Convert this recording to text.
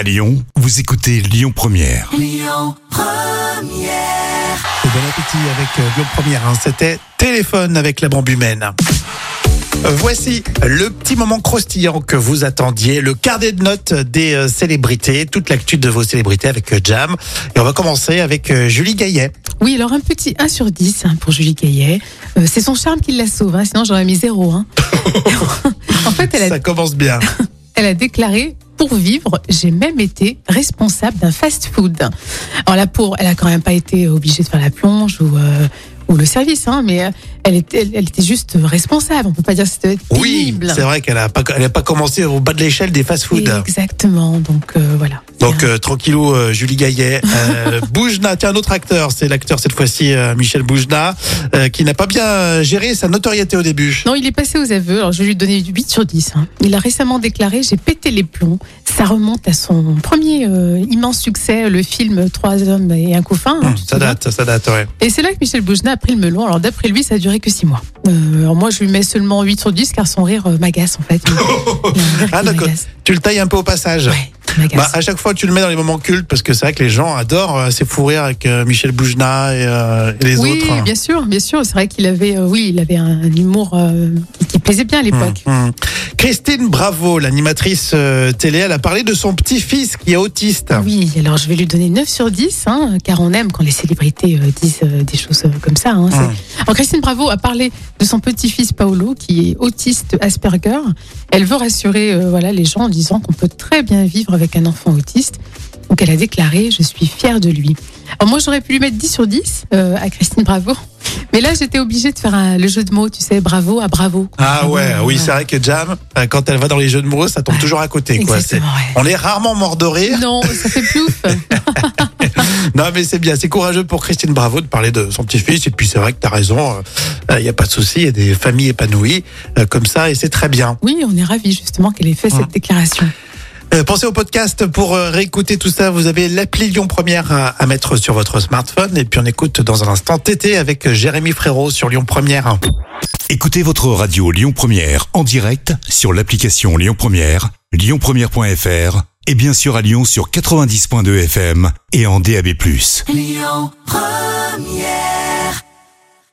À Lyon, vous écoutez Lyon Première. Bon appétit avec euh, Lyon Première. hein. C'était téléphone avec la bombe humaine. Voici le petit moment croustillant que vous attendiez, le carnet de notes des euh, célébrités, toute l'actu de vos célébrités avec euh, Jam. Et on va commencer avec euh, Julie Gaillet. Oui, alors un petit 1 sur 10 hein, pour Julie Gaillet. Euh, c'est son charme qui la sauve, hein, sinon j'aurais mis 0. Hein. en fait, elle a, Ça commence bien. elle a déclaré pour vivre, j'ai même été responsable d'un fast-food. Alors là, pour, elle a quand même pas été obligée de faire la plonge ou, euh, ou le service, hein, mais euh, elle était, elle, elle était juste responsable. On peut pas dire que c'était Oui, c'est vrai qu'elle a pas, elle a pas commencé au bas de l'échelle des fast-food. Exactement. Donc euh, voilà. Donc euh, tranquillou, euh, Julie Gaillet. Boujna, tiens un autre acteur, c'est l'acteur cette fois-ci Michel Boujna, qui n'a pas bien géré sa notoriété au début. Non, il est passé aux aveux. Alors, je vais lui donner 8 sur 10. hein. Il a récemment déclaré J'ai pété les plombs. Ça remonte à son premier euh, immense succès, le film Trois hommes et un couffin. hein, Hum, tu te ça souviens date, ça date, ouais. Et c'est là que Michel Boujna a pris le melon. Alors, d'après lui, ça a duré que 6 mois. Euh, alors, moi, je lui mets seulement 8 sur 10 car son rire euh, m'agace, en fait. Il- il a un rire Ah qui d'accord, m'agace. tu le tailles un peu au passage. Ouais, m'agace. Bah, à chaque fois, tu le mets dans les moments cultes parce que c'est vrai que les gens adorent euh, ces fous rires avec euh, Michel Boujna et, euh, et les oui, autres. bien sûr, bien sûr. C'est vrai qu'il avait, euh, oui, il avait un, humour euh, qui, plaisait bien à l'époque. Hum, hum. Christine Bravo, l'animatrice euh, télé, elle a parlé de son petit-fils qui est autiste. Oui, alors je vais lui donner 9 sur 10, hein, car on aime quand les célébrités euh, disent euh, des choses comme ça. hein. Alors Christine Bravo a parlé de son petit-fils Paolo, qui est autiste Asperger. Elle veut rassurer euh, voilà, les gens en disant qu'on peut très bien vivre avec un enfant autiste. Donc elle a déclaré « Je suis fière de lui ». Alors moi j'aurais pu lui mettre 10 sur 10 euh, à Christine Bravo, mais là j'étais obligée de faire un- le jeu de mots, tu sais, bravo à bravo. Ah Bravo, ouais, oui, euh, c'est vrai que Jam, euh, quand elle va dans les jeux de mots, ça tombe Ouais. toujours à côté. Quoi. Ouais. On est rarement mort de rire. Non, ça fait plouf. Non, mais c'est bien, c'est courageux pour Christine Bravo de parler de son petit-fils. Et puis c'est vrai que tu as raison, il n'y a pas de souci, il y a des familles épanouies euh, comme ça et c'est très bien. Oui, on est ravis justement qu'elle ait fait Hum. cette déclaration. Euh, pensez au podcast pour euh, réécouter tout ça. Vous avez l'appli Lyon Première à, à mettre sur votre smartphone. Et puis on écoute dans un instant TT avec euh, Jérémy Frérot sur Lyon Première. Écoutez votre radio Lyon Première en direct sur l'application Lyon Première, lyonpremière.fr et bien sûr à Lyon sur 90.2 FM et en DAB+. Lyon Première